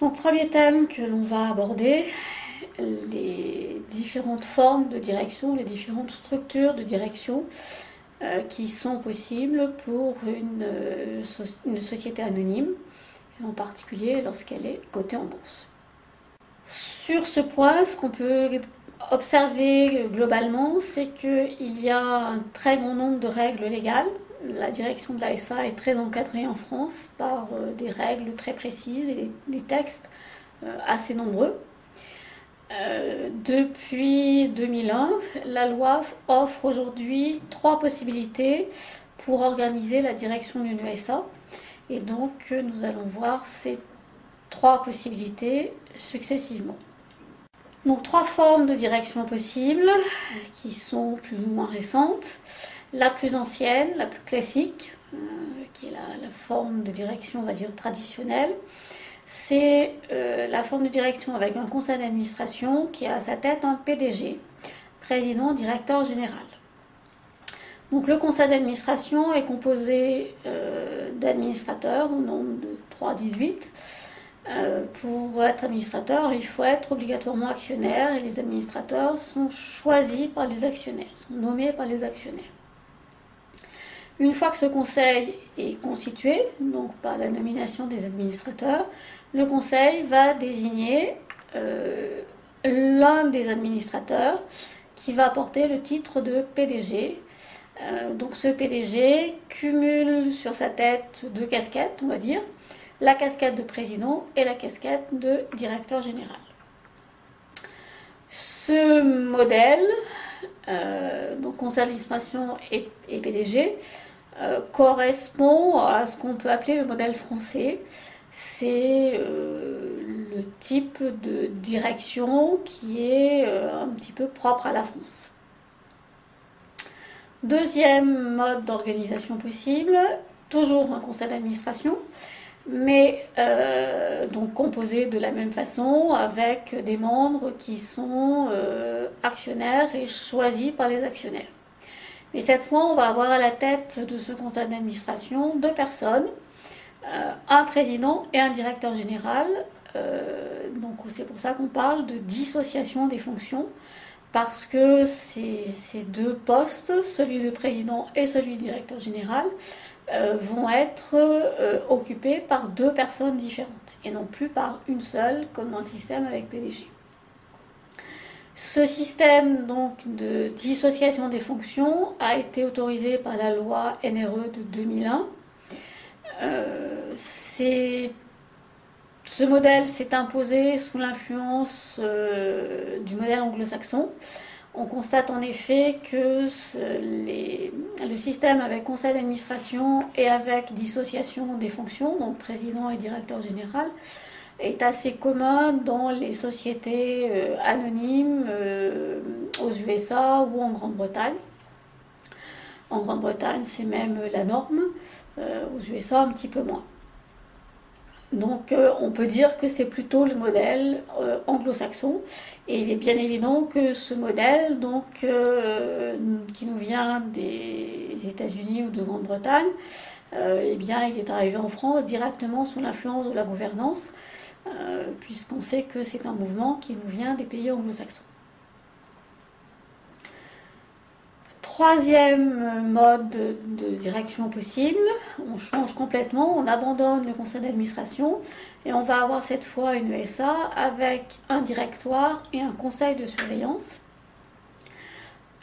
Donc premier thème que l'on va aborder, les différentes formes de direction, les différentes structures de direction euh, qui sont possibles pour une, euh, une société anonyme, en particulier lorsqu'elle est cotée en bourse. Sur ce point, ce qu'on peut observer globalement, c'est qu'il y a un très grand nombre de règles légales la direction de l'ASA est très encadrée en France par euh, des règles très précises et des, textes euh, assez nombreux. Euh, depuis 2001, la loi offre aujourd'hui trois possibilités pour organiser la direction d'une ASA. Et donc, nous allons voir ces trois possibilités successivement. Donc, trois formes de direction possibles qui sont plus ou moins récentes. La plus ancienne, la plus classique, euh, qui est la, forme de direction, on traditionnelle, c'est euh, la forme de direction avec un conseil d'administration qui a à sa tête un PDG, président, directeur général. Donc le conseil d'administration est composé euh, d'administrateurs au nombre de 3-18. pour être administrateur, il faut être obligatoirement actionnaire et les administrateurs sont choisis par les actionnaires, sont nommés par les actionnaires. Une fois que ce conseil est constitué, donc par la nomination des administrateurs, le conseil va désigner euh, l'un des administrateurs qui va porter le titre de PDG. Euh, donc ce PDG cumule sur sa tête deux casquettes, on va dire, la casquette de président et la casquette de directeur général. Ce modèle, euh, donc conseil d'administration et PDG, euh, correspond à ce qu'on peut appeler le modèle français. C'est euh, le type de direction qui est euh, un petit peu propre à la France. Deuxième mode d'organisation possible, toujours un conseil d'administration, mais donc composé de la même façon avec des membres qui sont actionnaires et choisis par les actionnaires. Et cette fois, on va avoir à la tête de ce conseil d'administration deux personnes, euh, un président et un directeur général. Euh, donc c'est pour ça qu'on parle de dissociation des fonctions, parce que ces, deux postes, celui de président et celui de directeur général, euh, vont être occupés par deux personnes différentes, et non plus par une seule, comme dans le système avec PDG. Ce système donc de dissociation des fonctions a été autorisé par la loi NRE de 2001. Euh, ce modèle s'est imposé sous l'influence euh, du modèle anglo-saxon. On constate en effet que le système avec conseil d'administration et avec dissociation des fonctions, donc président et directeur général, est assez commun dans les sociétés euh, anonymes euh, aux USA ou en Grande-Bretagne. En Grande-Bretagne, c'est même la norme, euh, aux USA un petit peu moins. Donc on peut dire que c'est plutôt le modèle anglo-saxon et il est bien évident que ce modèle donc qui nous vient des États-Unis ou de Grande-Bretagne, eh bien il est arrivé en France directement sous l'influence de la gouvernance euh, puisqu'on sait que c'est un mouvement qui nous vient des pays anglo-saxons. Troisième mode de, direction possible, on change complètement, on abandonne le conseil d'administration et on va avoir cette fois une ESA avec un directoire et un conseil de surveillance.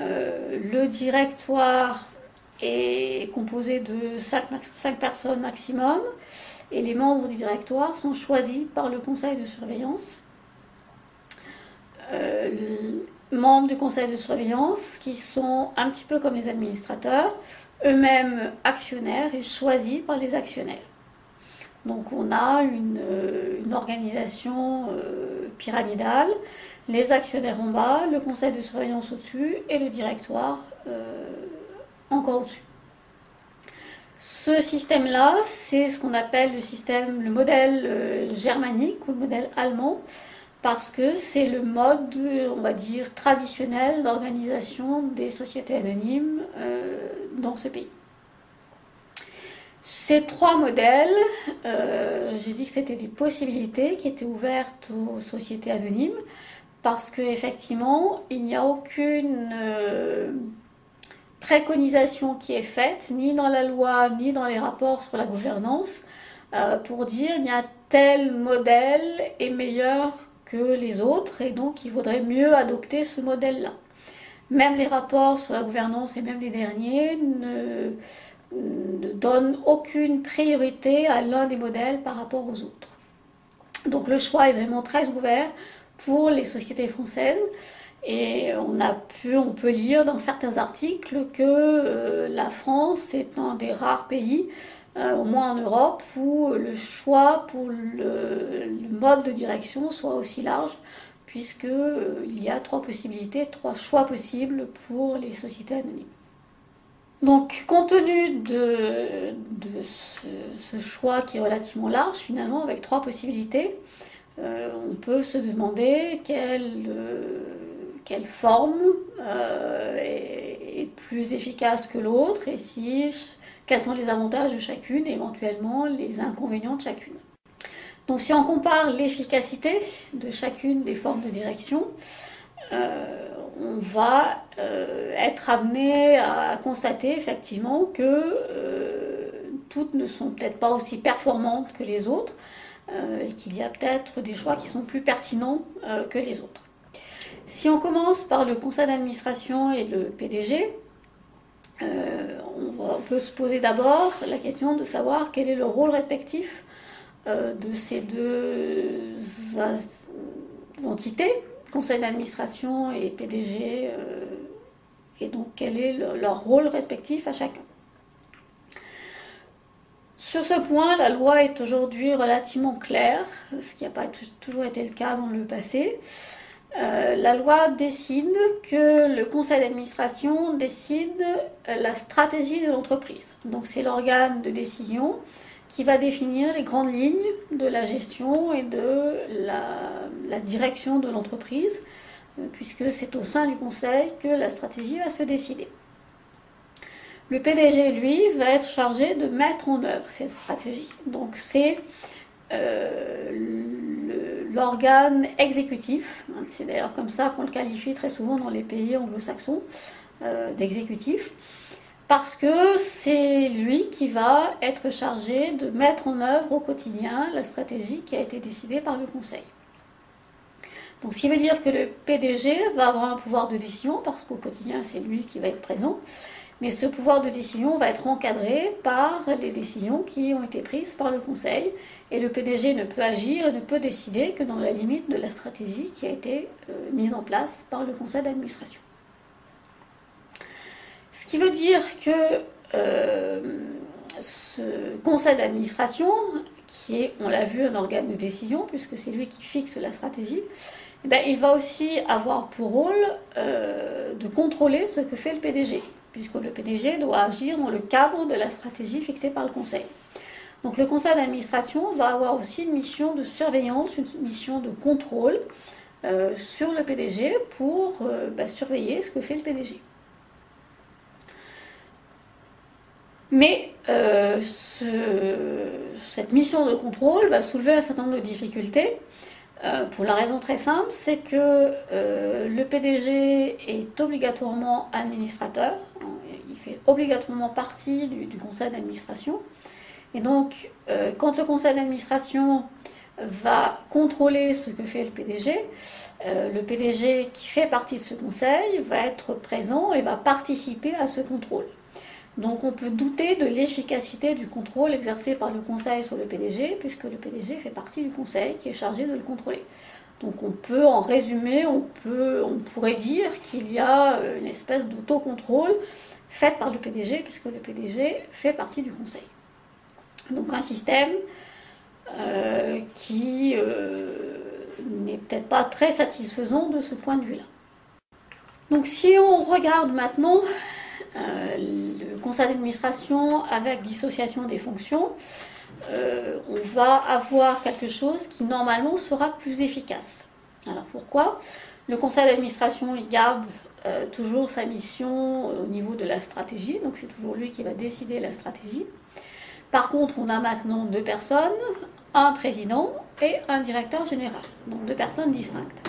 Euh, le directoire est composé de 5 personnes maximum et les membres du directoire sont choisis par le conseil de surveillance. Euh, membres du conseil de surveillance qui sont un petit peu comme les administrateurs, eux-mêmes actionnaires et choisis par les actionnaires. Donc on a une, euh, organisation euh, pyramidale, les actionnaires en bas, le conseil de surveillance au-dessus et le directoire encore au-dessus. Ce système-là, c'est ce qu'on appelle le système, le modèle euh, germanique ou le modèle allemand, parce que c'est le mode, on va dire, traditionnel d'organisation des sociétés anonymes euh, dans ce pays. Ces trois modèles, euh, j'ai dit que c'était des possibilités qui étaient ouvertes aux sociétés anonymes parce qu'effectivement, il n'y a aucune euh, préconisation qui est faite, ni dans la loi, ni dans les rapports sur la gouvernance, euh, pour dire y a tel modèle est meilleur que les autres et donc il vaudrait mieux adopter ce modèle-là. Même les rapports sur la gouvernance et même les derniers ne donnent aucune priorité à l'un des modèles par rapport aux autres. Donc le choix est vraiment très ouvert pour les sociétés françaises. Et on a pu, on peut lire dans certains articles que euh, la France est un des rares pays, euh, au moins en Europe, où le choix pour le, mode de direction soit aussi large, puisqu'il euh, y a trois possibilités, trois choix possibles pour les sociétés anonymes. Donc, compte tenu de, ce, choix qui est relativement large, finalement, avec trois possibilités, on peut se demander quelle quelle forme euh, est, plus efficace que l'autre et si, quels sont les avantages de chacune et éventuellement les inconvénients de chacune. Donc si on compare l'efficacité de chacune des formes de direction, euh, on va euh, être amené à constater effectivement que toutes ne sont peut-être pas aussi performantes que les autres et qu'il y a peut-être des choix qui sont plus pertinents que les autres. Si on commence par le conseil d'administration et le PDG, euh, on, peut se poser d'abord la question de savoir quel est le rôle respectif euh, de ces deux entités, conseil d'administration et PDG, euh, et donc quel est leur rôle respectif à chacun. Sur ce point, la loi est aujourd'hui relativement claire, ce qui n'a pas toujours été le cas dans le passé. Euh, la loi décide que le conseil d'administration décide euh, la stratégie de l'entreprise. Donc c'est l'organe de décision qui va définir les grandes lignes de la gestion et de la, direction de l'entreprise, euh, puisque c'est au sein du conseil que la stratégie va se décider. Le PDG, lui, va être chargé de mettre en œuvre cette stratégie. Donc c'est l'organe exécutif, hein, c'est d'ailleurs comme ça qu'on le qualifie très souvent dans les pays anglo-saxons, euh, d'exécutif, parce que c'est lui qui va être chargé de mettre en œuvre au quotidien la stratégie qui a été décidée par le Conseil. Donc, ce qui veut dire que le PDG va avoir un pouvoir de décision, parce qu'au quotidien, c'est lui qui va être présent, mais ce pouvoir de décision va être encadré par les décisions qui ont été prises par le Conseil. Et le PDG ne peut agir et ne peut décider que dans la limite de la stratégie qui a été euh, mise en place par le Conseil d'administration. Ce qui veut dire que euh, ce Conseil d'administration, qui est, on l'a vu, un organe de décision, puisque c'est lui qui fixe la stratégie, eh ben, il va aussi avoir pour rôle euh, de contrôler ce que fait le PDG puisque le PDG doit agir dans le cadre de la stratégie fixée par le Conseil. Donc le Conseil d'administration va avoir aussi une mission de surveillance, une mission de contrôle euh, sur le PDG pour euh, bah, surveiller ce que fait le PDG. Mais euh, cette mission de contrôle va soulever un certain nombre de difficultés euh, pour la raison très simple, c'est que euh, le PDG est obligatoirement administrateur, il fait obligatoirement partie du, conseil d'administration. Et donc, euh, quand le conseil d'administration va contrôler ce que fait le PDG, le PDG qui fait partie de ce conseil va être présent et va participer à ce contrôle. Donc on peut douter de l'efficacité du contrôle exercé par le conseil sur le PDG, puisque le PDG fait partie du conseil qui est chargé de le contrôler. Donc on peut, en résumé, on, peut, on pourrait dire qu'il y a euh, une espèce d'autocontrôle fait par le PDG, puisque le PDG fait partie du conseil. Donc un système euh, qui euh, n'est peut-être pas très satisfaisant de ce point de vue-là. Donc si on regarde maintenant le conseil d'administration avec dissociation des fonctions, euh, on va avoir quelque chose qui normalement sera plus efficace. Alors pourquoi? Le conseil d'administration, il garde euh, toujours sa mission au niveau de la stratégie, donc c'est toujours lui qui va décider la stratégie. Par contre, on a maintenant deux personnes, un président et un directeur général, donc deux personnes distinctes.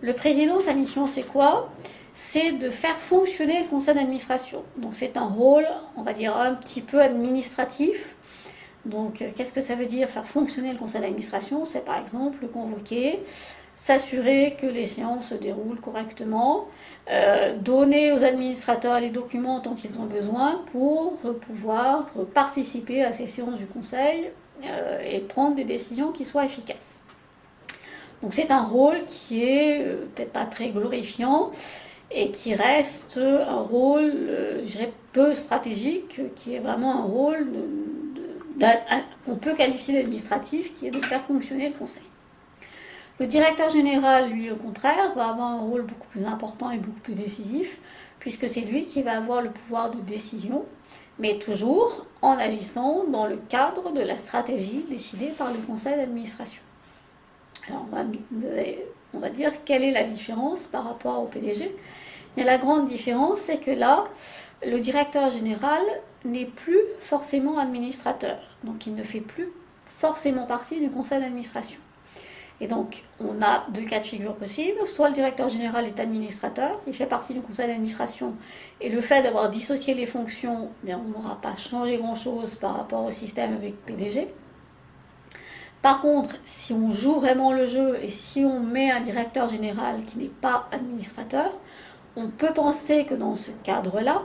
Le président, sa mission, c'est quoi? C'est de faire fonctionner le conseil d'administration. Donc c'est un rôle, on va dire, un petit peu administratif. Donc qu'est-ce que ça veut dire faire fonctionner le conseil d'administration? C'est par exemple le convoquer, s'assurer que les séances se déroulent correctement, euh, donner aux administrateurs les documents dont ils ont besoin pour pouvoir participer à ces séances du Conseil euh, et prendre des décisions qui soient efficaces. Donc c'est un rôle qui est euh, peut-être pas très glorifiant et qui reste un rôle, je dirais, peu stratégique, qui est vraiment un rôle qu'on peut qualifier d'administratif, qui est de faire fonctionner le Conseil. Le directeur général, lui, au contraire, va avoir un rôle beaucoup plus important et beaucoup plus décisif, puisque c'est lui qui va avoir le pouvoir de décision, mais toujours en agissant dans le cadre de la stratégie décidée par le conseil d'administration. Alors, on va, on va, dire quelle est la différence par rapport au PDG. La grande différence, c'est que là, le directeur général n'est plus forcément administrateur, donc il ne fait plus forcément partie du conseil d'administration. Et donc, on a deux cas de figure possibles. Soit le directeur général est administrateur, il fait partie du conseil d'administration, et le fait d'avoir dissocié les fonctions, bien, on n'aura pas changé grand-chose par rapport au système avec PDG. Par contre, si on joue vraiment le jeu et si on met un directeur général qui n'est pas administrateur, on peut penser que dans ce cadre-là,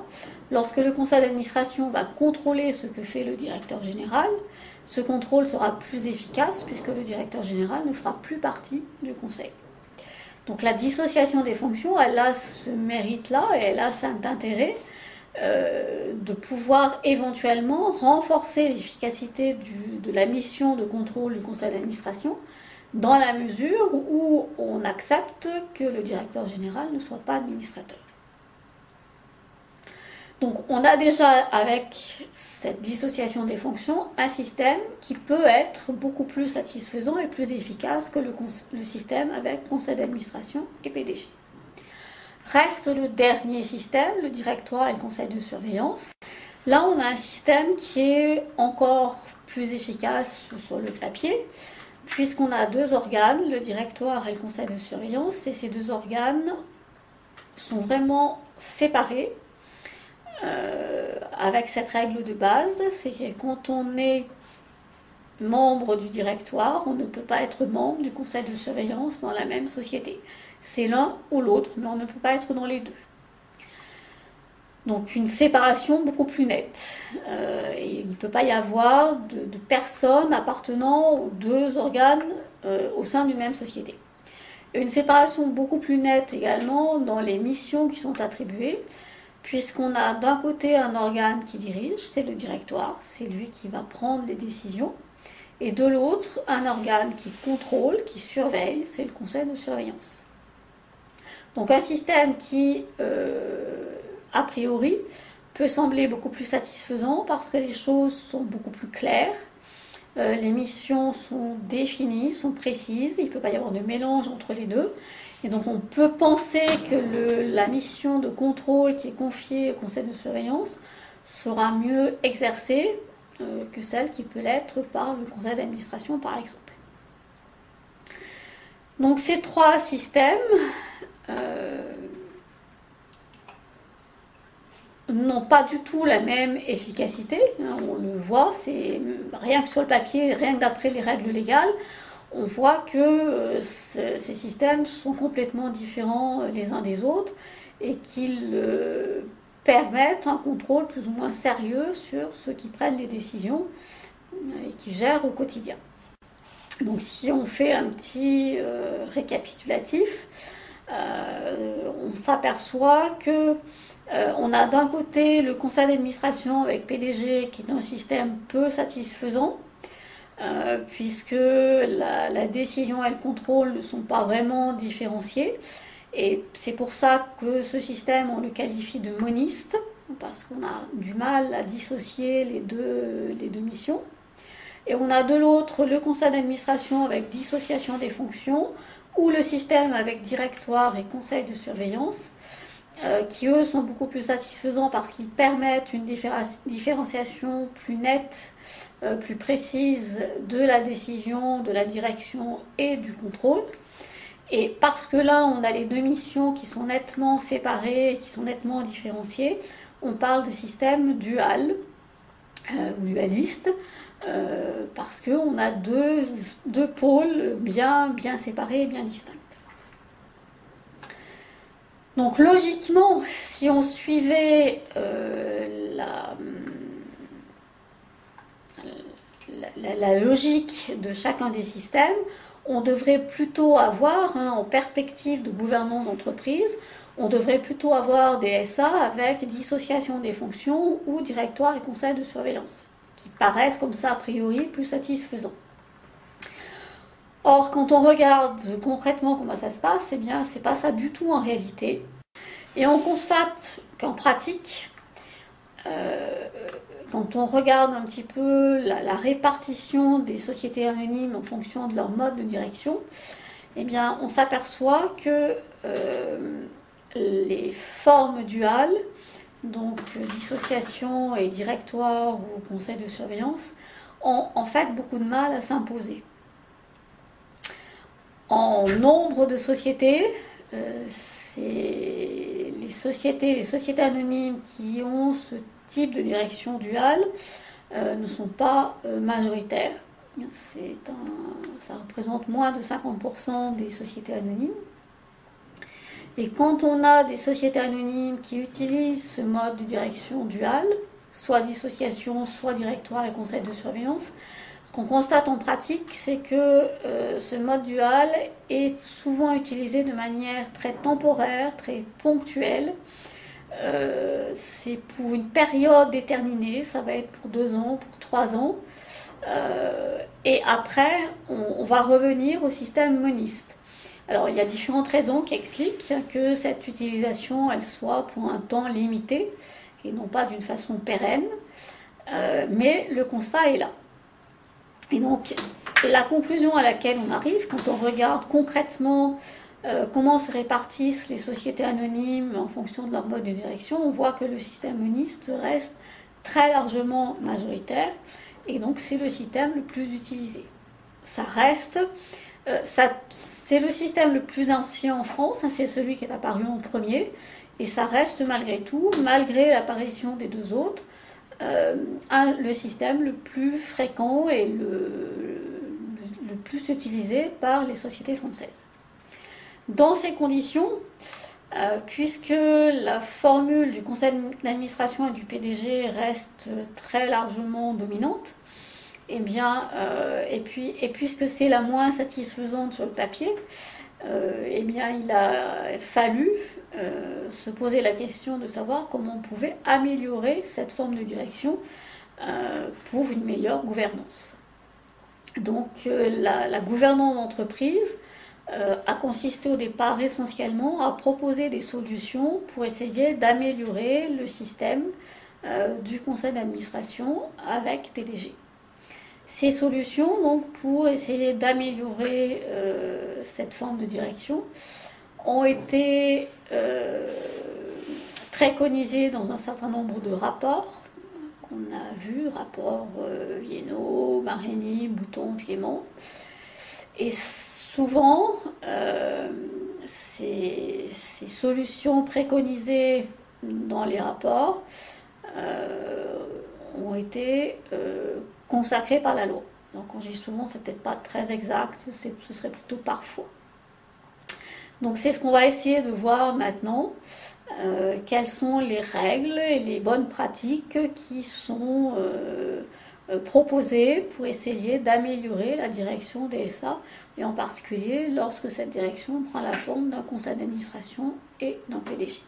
lorsque le conseil d'administration va contrôler ce que fait le directeur général, ce contrôle sera plus efficace puisque le directeur général ne fera plus partie du conseil. Donc la dissociation des fonctions, elle a ce mérite-là et elle a cet intérêt euh, de pouvoir éventuellement renforcer l'efficacité de la mission de contrôle du conseil d'administration dans la mesure où on accepte que le directeur général ne soit pas administrateur. Donc on a déjà avec cette dissociation des fonctions un système qui peut être beaucoup plus satisfaisant et plus efficace que le, système avec conseil d'administration et PDG. Reste le dernier système, le directoire et le conseil de surveillance. Là, on a un système qui est encore plus efficace sur le papier, puisqu'on a deux organes, le directoire et le conseil de surveillance, et ces deux organes sont vraiment séparés euh, avec cette règle de base, c'est que quand on est membre du directoire, on ne peut pas être membre du conseil de surveillance dans la même société. C'est l'un ou l'autre, mais on ne peut pas être dans les deux. Donc une séparation beaucoup plus nette. Euh, il ne peut pas y avoir de, personnes appartenant aux deux organes euh, au sein d'une même société. Une séparation beaucoup plus nette également dans les missions qui sont attribuées puisqu'on a d'un côté un organe qui dirige, c'est le directoire, c'est lui qui va prendre les décisions, et de l'autre un organe qui contrôle, qui surveille, c'est le conseil de surveillance. Donc un système qui, euh, a priori, peut sembler beaucoup plus satisfaisant parce que les choses sont beaucoup plus claires, euh, les missions sont définies, sont précises, il ne peut pas y avoir de mélange entre les deux. Et donc on peut penser que la mission de contrôle qui est confiée au conseil de surveillance sera mieux exercée euh, que celle qui peut l'être par le conseil d'administration par exemple. Donc ces trois systèmes euh, n'ont pas du tout la même efficacité, hein, on le voit, c'est rien que sur le papier, rien que d'après les règles légales, on voit que euh, ces systèmes sont complètement différents euh, les uns des autres et qu'ils permettent un contrôle plus ou moins sérieux sur ceux qui prennent les décisions et qui gèrent au quotidien. Donc si on fait un petit récapitulatif, on s'aperçoit que on a d'un côté le conseil d'administration avec PDG qui est un système peu satisfaisant, euh, puisque la, décision et le contrôle ne sont pas vraiment différenciés. Et c'est pour ça que ce système, on le qualifie de moniste, parce qu'on a du mal à dissocier les deux, les deux missions. Et on a de l'autre le conseil d'administration avec dissociation des fonctions, ou le système avec directoire et conseil de surveillance, qui eux sont beaucoup plus satisfaisants parce qu'ils permettent une différenciation plus nette, plus précise de la décision, de la direction et du contrôle. Et parce que là, on a les deux missions qui sont nettement séparées qui sont nettement différenciées, on parle de système dual euh, ou dualiste euh, parce qu'on a deux, pôles bien, bien séparés et bien distincts. Donc logiquement, si on suivait euh, la, logique de chacun des systèmes, on devrait plutôt avoir, hein, en perspective de gouvernement d'entreprise, on devrait plutôt avoir des SA avec dissociation des fonctions ou directoire et conseil de surveillance, qui paraissent comme ça a priori plus satisfaisants. Or, quand on regarde concrètement comment ça se passe, eh bien, c'est pas ça du tout en réalité. Et on constate qu'en pratique, euh, quand on regarde un petit peu la, répartition des sociétés anonymes en fonction de leur mode de direction, eh bien, on s'aperçoit que euh, les formes duales, donc dissociation et directoire ou conseil de surveillance, ont en fait beaucoup de mal à s'imposer. En nombre de sociétés, euh, les sociétés, les sociétés anonymes qui ont ce type de direction duale euh, ne sont pas euh, majoritaires. ça représente moins de 50% des sociétés anonymes. Et quand on a des sociétés anonymes qui utilisent ce mode de direction duale, soit dissociation, soit directoire et conseil de surveillance, ce qu'on constate en pratique, c'est que euh, ce mode dual est souvent utilisé de manière très temporaire, très ponctuelle, euh, c'est pour une période déterminée, ça va être pour deux ans, pour trois ans. Euh, et après, on, va revenir au système moniste. Alors, il y a différentes raisons qui expliquent que cette utilisation, elle soit pour un temps limité et non pas d'une façon pérenne. Euh, mais le constat est là. Et donc, la conclusion à laquelle on arrive, quand on regarde concrètement euh, comment se répartissent les sociétés anonymes en fonction de leur mode de direction, on voit que le système moniste reste très largement majoritaire et donc c'est le système le plus utilisé. Ça reste, euh, c'est le système le plus ancien en France, hein, c'est celui qui est apparu en premier et ça reste malgré tout, malgré l'apparition des deux autres, euh, le système le plus fréquent et le plus utilisé par les sociétés françaises. Dans ces conditions, euh, puisque la formule du conseil d'administration et du PDG reste très largement dominante, eh bien, euh, et, puis, et puisque c'est la moins satisfaisante sur le papier, euh, eh bien, il a fallu se poser la question de savoir comment on pouvait améliorer cette forme de direction pour une meilleure gouvernance. Donc, la, gouvernance d'entreprise euh, a consisté au départ essentiellement à proposer des solutions pour essayer d'améliorer le système euh, du conseil d'administration avec PDG. Ces solutions, donc, pour essayer d'améliorer euh, cette forme de direction, ont été préconisées dans un certain nombre de rapports qu'on a vus, rapports Viennot, Marini, Bouton, Clément. Et souvent, euh, ces, solutions préconisées dans les rapports euh, ont été euh, consacrées par la loi. Donc souvent, c'est peut-être pas très exact, ce serait plutôt parfois. Donc c'est ce qu'on va essayer de voir maintenant. quelles sont les règles et les bonnes pratiques qui sont euh, proposé pour essayer d'améliorer la direction des SA, et en particulier lorsque cette direction prend la forme d'un conseil d'administration et d'un PDG.